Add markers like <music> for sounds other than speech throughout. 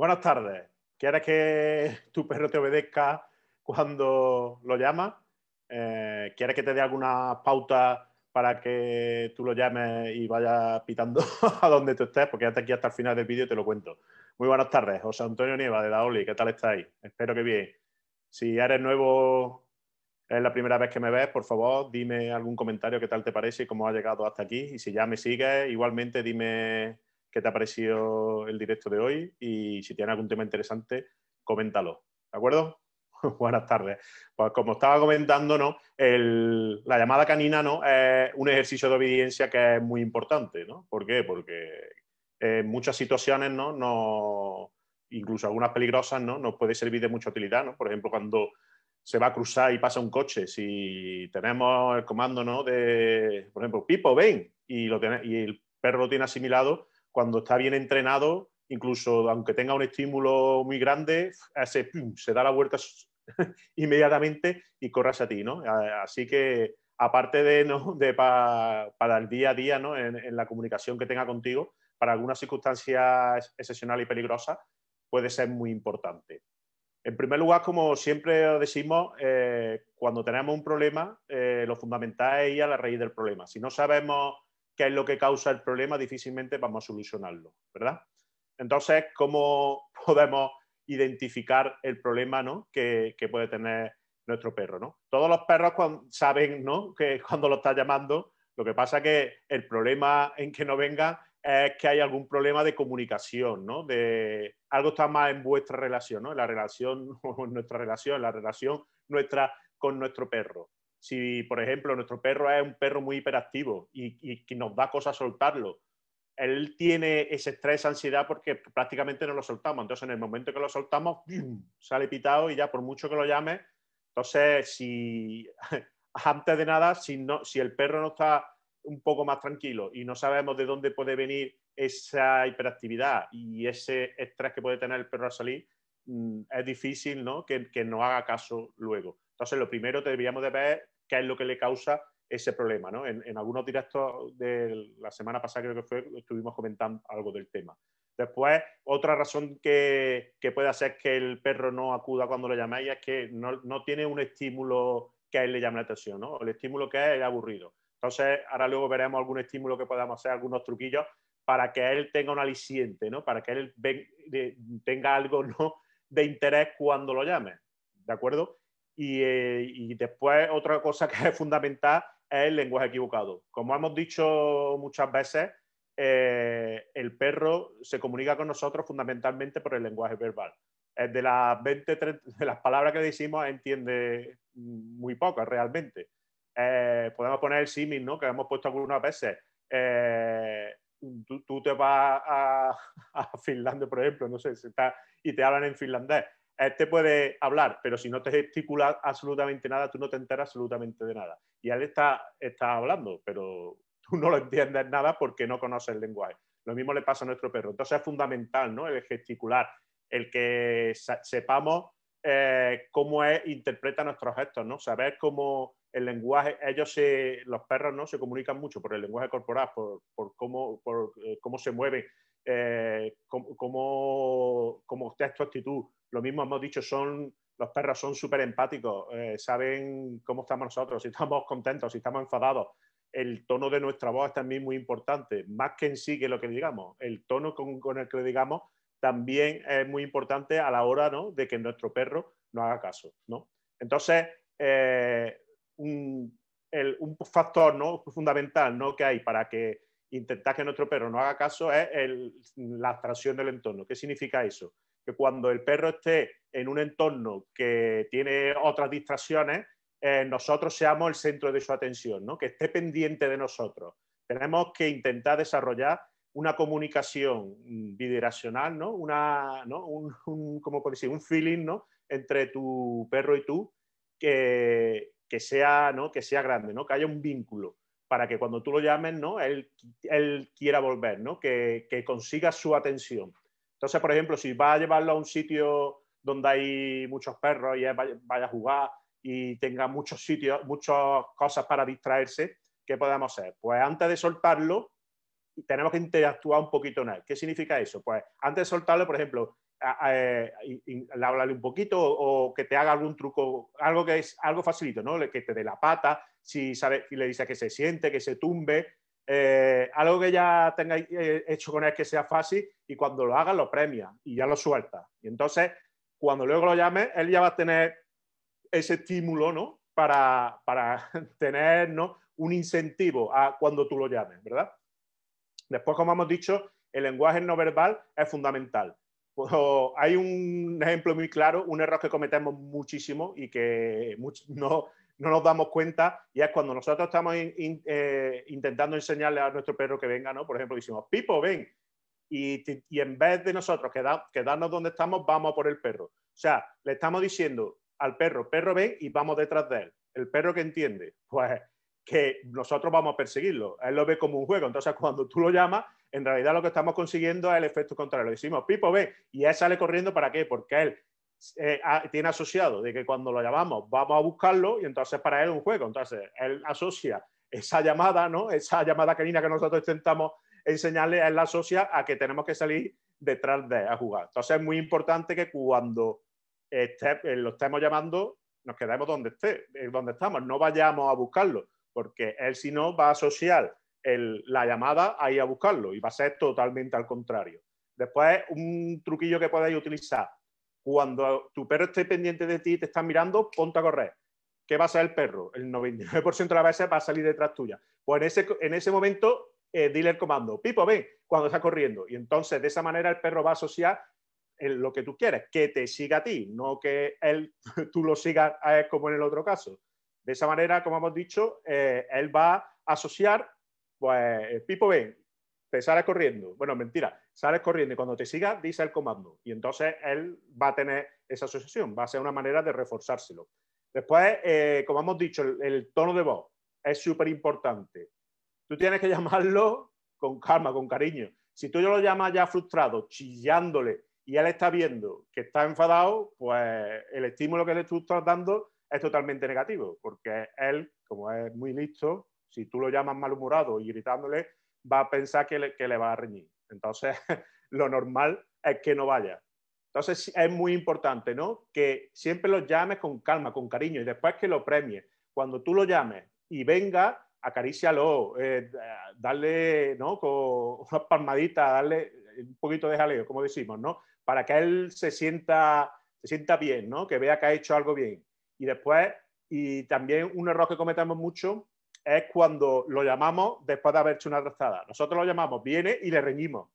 Buenas tardes. ¿Quieres que tu perro te obedezca cuando lo llamas? Eh, ¿Quieres que te dé alguna pauta para que tú lo llames y vayas pitando <laughs> a donde tú estés? Porque hasta aquí hasta el final del vídeo te lo cuento. Muy buenas tardes, José Antonio Nieva de Daoli. ¿Qué tal estáis? Espero que bien. Si eres nuevo, es la primera vez que me ves, por favor, dime algún comentario qué tal te parece y cómo has llegado hasta aquí. Y si ya me sigues, igualmente dime qué te ha parecido el directo de hoy y si tienes algún tema interesante, coméntalo. ¿De acuerdo? <laughs> Buenas tardes. Pues como estaba comentando, ¿no? la llamada canina ¿no? es un ejercicio de obediencia que es muy importante. ¿no? ¿Por qué? Porque en muchas situaciones, ¿no? incluso algunas peligrosas, ¿no? nos puede servir de mucha utilidad. ¿no? Por ejemplo, cuando se va a cruzar y pasa un coche, si tenemos el comando ¿no? de, por ejemplo, Pipo, ven, y, y el perro lo tiene asimilado, cuando está bien entrenado, incluso aunque tenga un estímulo muy grande, ese, se da la vuelta <laughs> inmediatamente y corre hacia ti, ¿no? Así que, aparte de, ¿no? de para el día a día, ¿no? En, la comunicación que tenga contigo, para algunas circunstancias excepcionales y peligrosas, puede ser muy importante. En primer lugar, como siempre decimos, eh, cuando tenemos un problema, eh, lo fundamental es ir a la raíz del problema. Si no sabemos qué es lo que causa el problema, difícilmente vamos a solucionarlo, ¿verdad? Entonces, ¿cómo <laughs> podemos identificar el problema que, puede tener nuestro perro? ¿no? Todos los perros saben ¿no? que <laughs> cuando lo está llamando, lo que pasa es que el problema en que no venga es que hay algún problema de comunicación, ¿no? De algo está más en vuestra relación, ¿no? En la relación, <laughs> en nuestra relación, la relación nuestra con nuestro perro si, por ejemplo, nuestro perro es un perro muy hiperactivo y, que nos da cosas soltarlo, él tiene ese estrés, ansiedad porque prácticamente no lo soltamos. Entonces, en el momento que lo soltamos, sale pitado y ya por mucho que lo llame. Entonces, si <laughs> antes de nada, si, no, si el perro no está un poco más tranquilo y no sabemos de dónde puede venir esa hiperactividad y ese estrés que puede tener el perro al salir, mm, es difícil ¿no? que, que no haga caso luego. Entonces, lo primero deberíamos de ver qué es lo que le causa ese problema. ¿no? En, algunos directos de la semana pasada, creo que fue, estuvimos comentando algo del tema. Después, otra razón que, puede hacer que el perro no acuda cuando lo llamáis es que no, tiene un estímulo que a él le llame la atención. ¿no? El estímulo que es es aburrido. Entonces, ahora luego veremos algún estímulo que podamos hacer, algunos truquillos para que él tenga un aliciente, ¿no? para que él tenga algo de interés cuando lo llame. ¿De acuerdo? Eh, y, después otra cosa <laughs> que es fundamental es el lenguaje equivocado. Como hemos dicho muchas veces, eh, el perro se comunica con nosotros fundamentalmente por el lenguaje verbal. De las 20, <laughs> de las palabras que decimos entiende muy pocas realmente. Eh, podemos poner el símil, ¿no? Que hemos puesto algunas veces. tú, te vas a, <laughs> a, Finlandia, por ejemplo, no sé, y te hablan en finlandés te puede hablar, pero si no te gesticula absolutamente nada, tú no te enteras absolutamente de nada. Y él está, está hablando, pero tú no lo entiendes nada porque no conoces el lenguaje. Lo mismo le pasa a nuestro perro. Entonces es fundamental ¿no? el gesticular, el que sepamos eh, cómo es, interpreta nuestros gestos, ¿no? saber cómo el lenguaje, ellos los perros ¿no? se comunican mucho por el lenguaje corporal, por, cómo, eh, cómo se mueven, eh, cómo, cómo, cómo está tu actitud, lo mismo hemos dicho, son, los perros son súper empáticos, eh, saben cómo estamos nosotros, si estamos contentos, si estamos enfadados. El tono de nuestra voz es también muy importante, más que en sí que lo que digamos. El tono con, el que lo digamos también es muy importante a la hora ¿no? de que nuestro perro no haga caso. ¿no? Entonces, eh, un, factor ¿no? fundamental ¿no? que hay para que intentar que nuestro perro no haga caso es la abstracción del entorno. ¿Qué significa eso? que cuando el perro esté en un entorno que tiene otras distracciones, eh, nosotros seamos el centro de su atención, ¿no? que esté pendiente de nosotros. Tenemos que intentar desarrollar una comunicación bidireccional, ¿no? Una. Un, decir? un feeling ¿no? entre tu perro y tú que, sea, que sea grande, ¿no? que haya un vínculo para que cuando tú lo llames, ¿no? él, él quiera volver, ¿no? que, que consiga su atención. Entonces, por ejemplo, si vas a llevarlo a un sitio donde hay muchos perros y vaya a jugar y tenga muchos sitios, muchas cosas para distraerse, ¿qué podemos hacer? Pues antes de soltarlo, tenemos que interactuar un poquito en él. ¿Qué significa eso? Pues antes de soltarlo, por ejemplo, hablarle un poquito o, que te haga algún truco, algo que es algo facilito, ¿no? Que te dé la pata, si, sabe, le dice que se siente, que se tumbe, eh, algo que ya tengáis eh, hecho con él que sea fácil y cuando lo haga lo premia y ya lo suelta. Y entonces, cuando luego lo llame, él ya va a tener ese estímulo, ¿no? Para, para <laughs> tener ¿no? un incentivo a cuando tú lo llames, ¿verdad? Después, como hemos dicho, el lenguaje no verbal es fundamental. <laughs> Hay un ejemplo muy claro, un error que cometemos muchísimo y que no, no nos damos cuenta y es cuando nosotros estamos eh, intentando enseñarle a nuestro perro que venga, ¿no? Por ejemplo, decimos, Pipo, ven. Y, en vez de nosotros quedarnos donde estamos, vamos por el perro. O sea, le estamos diciendo al perro, perro, ven y vamos detrás de él. El perro que entiende, pues que nosotros vamos a perseguirlo. Él lo ve como un juego. Entonces, cuando tú lo llamas, en realidad lo que estamos consiguiendo es el efecto contrario. Le decimos, Pipo, ven. Y él sale corriendo, ¿para qué? Porque él eh, tiene asociado de que cuando lo llamamos vamos a buscarlo y entonces para él es un juego. Entonces él asocia esa llamada, ¿no? Esa llamada canina que nosotros intentamos enseñarle, él la asocia a que tenemos que salir detrás de a jugar. Entonces es muy importante que cuando eh, lo estemos llamando nos quedemos donde esté, eh, donde estamos, no vayamos a buscarlo, porque él si no va a asociar la llamada ahí a buscarlo y va a ser totalmente al contrario. Después, un truquillo que podéis utilizar cuando tu perro esté pendiente de ti y te está mirando, ponte a correr. ¿Qué va a hacer el perro? El 99% de las veces va a salir detrás tuya. Pues en ese, en ese momento, eh, dile el comando, Pipo, ven, cuando está corriendo. Y entonces, de esa manera, el perro va a asociar lo que tú quieres, que te siga a ti, no que él, <laughs> tú lo sigas a como en el otro caso. De esa manera, como hemos dicho, eh, él va a asociar, pues, Pipo, ven, te sales corriendo. Bueno, mentira, sales corriendo y cuando te siga, dice el comando. Y entonces él va a tener esa asociación, va a ser una manera de reforzárselo. Después, eh, como hemos dicho, el, tono de voz es súper importante. Tú tienes que <laughs> llamarlo con calma, con cariño. Si tú lo llamas ya frustrado, chillándole, y él está viendo que está enfadado, pues el estímulo que le tú estás dando es totalmente negativo, porque él, como es muy listo, si tú lo llamas malhumorado y gritándole, va a pensar que le, que le va a reñir. Entonces, <laughs> lo normal es que no vaya. Entonces, es muy importante, ¿no? Que siempre lo llames con calma, con cariño, y después que lo premies. Cuando tú lo llames y venga, acarícialo, eh, darle, ¿no? Con una palmadita, darle un poquito de jaleo, como decimos, ¿no? Para que él se sienta, se sienta bien, ¿no? Que vea que ha hecho algo bien. Y después, y también un error que cometemos mucho es cuando lo llamamos después de haber hecho una trazada. Nosotros lo llamamos, viene y le reñimos.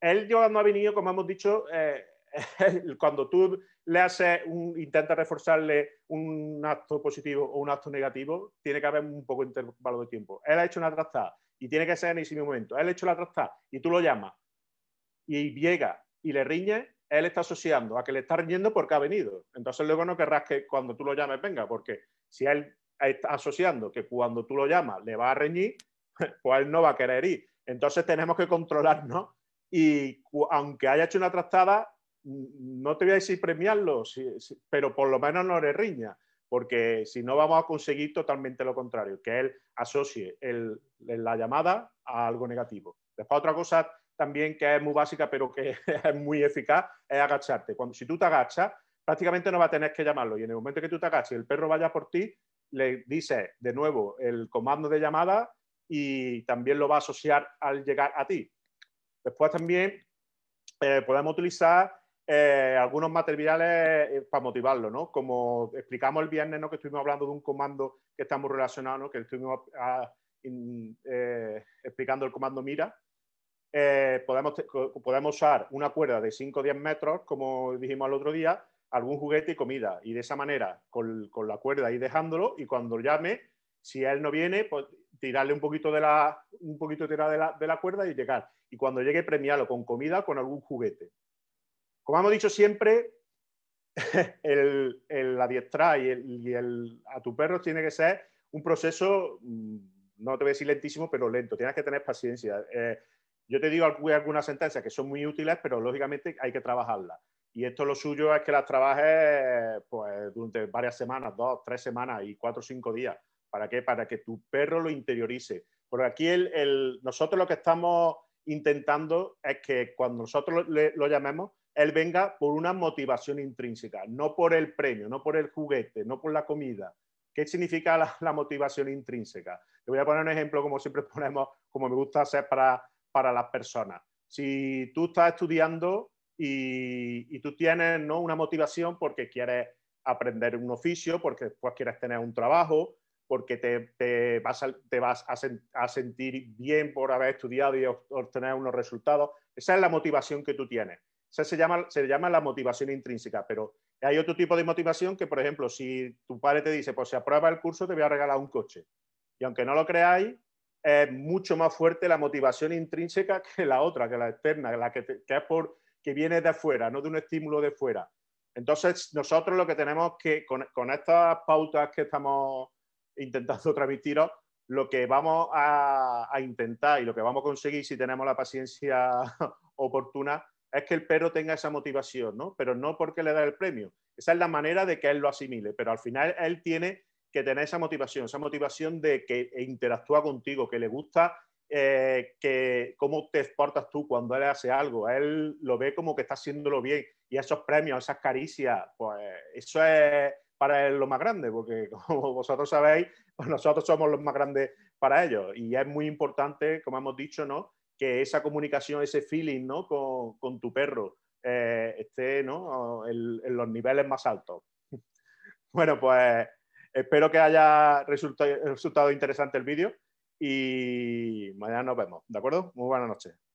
Él cuando ha venido, como hemos dicho, eh, <laughs> cuando tú le haces un, intentas reforzarle un acto positivo o un acto negativo, tiene que haber un poco de intervalo de tiempo. Él ha hecho una trazada y tiene que ser en ese mismo momento. Él ha hecho la trazada y tú lo llamas y llega y le riñe, él está asociando a que le está riñendo porque ha venido. Entonces luego no querrás que cuando tú lo llames venga, porque si él asociando que cuando tú lo llamas le va a reñir, <laughs> pues él no va a querer ir. Entonces tenemos que controlarnos y aunque haya hecho una trastada, no te voy a decir premiarlo, pero por lo menos no le riña, porque si no vamos a conseguir totalmente lo contrario, que él asocie la llamada a algo negativo. Después otra cosa también que es muy básica, pero que <laughs> es muy eficaz, es agacharte. Cuando si tú te agachas, prácticamente no va a tener que llamarlo y en el momento que tú te agaches y el perro vaya por ti, le dice de nuevo el comando de llamada y también lo va a asociar al llegar a ti. Después también eh, podemos utilizar eh, algunos materiales eh, para motivarlo, ¿no? Como explicamos el viernes, ¿no? Que estuvimos hablando de un comando que está muy relacionado. Que estuvimos ah, explicando el comando mira. podemos, podemos usar una cuerda de 5 o 10 metros, como dijimos el otro día, algún juguete y comida. Y de esa manera, con, la cuerda ir dejándolo y cuando llame, si él no viene, pues tirarle un poquito de la, un poquito de la, de la cuerda y llegar. Y cuando llegue, premiarlo con comida con algún juguete. Como hemos dicho siempre, <laughs> el, el adiestrar y, el, a tu perro tiene que ser un proceso, mm, no te voy a decir lentísimo, pero lento. Tienes que tener paciencia. Eh, yo te digo algunas sentencias que son muy útiles, pero lógicamente hay que trabajarlas. Y esto lo suyo es que las trabajes pues, durante varias semanas, dos, tres semanas y cuatro o cinco días. ¿Para qué? Para que tu perro lo interiorice. Porque aquí nosotros lo que estamos intentando es que cuando nosotros lo, llamemos, él venga por una motivación intrínseca, no por el premio, no por el juguete, no por la comida. ¿Qué significa la, motivación intrínseca? Te voy a poner un ejemplo, como siempre <laughs> ponemos, como me gusta hacer para, para las personas. Si tú estás estudiando y, tú tienes ¿no? una motivación porque quieres aprender un oficio, porque después quieres tener un trabajo, porque te, vas, a, te vas a, sentir bien por haber estudiado y obtener unos resultados. Esa es la motivación que tú tienes. Esa se llama, se llama la motivación intrínseca, pero hay otro tipo de motivación que, por ejemplo, si tu padre te dice, pues si apruebas el curso te voy a regalar un coche. Y aunque no lo creáis, es mucho más fuerte la motivación intrínseca <laughs> que la otra, que la externa, la que, que es por, que viene de afuera, no de un estímulo de fuera. Entonces, nosotros lo que tenemos que, con, estas pautas que estamos intentando <laughs> transmitiros, lo que vamos a, intentar y lo que vamos a conseguir si tenemos la paciencia <laughs> oportuna es que el perro tenga esa motivación, ¿no? Pero no porque le da el premio. Esa es la manera de que él lo asimile, pero al final él tiene que tener esa motivación, esa motivación de que interactúa contigo, que le gusta eh, que cómo te exportas tú cuando él hace algo. Él lo ve como que está haciéndolo bien y esos premios, esas caricias, pues eso es para él lo más grande, porque <laughs> como vosotros sabéis, pues nosotros somos los más grandes para ellos. Y es muy importante, como hemos dicho, ¿no? que esa comunicación, ese feeling ¿no? con, tu perro eh, esté ¿no? en, los niveles más altos. <laughs> bueno, pues espero que haya resultado, resultado interesante el vídeo y mañana nos vemos, ¿de acuerdo? Muy buenas noches.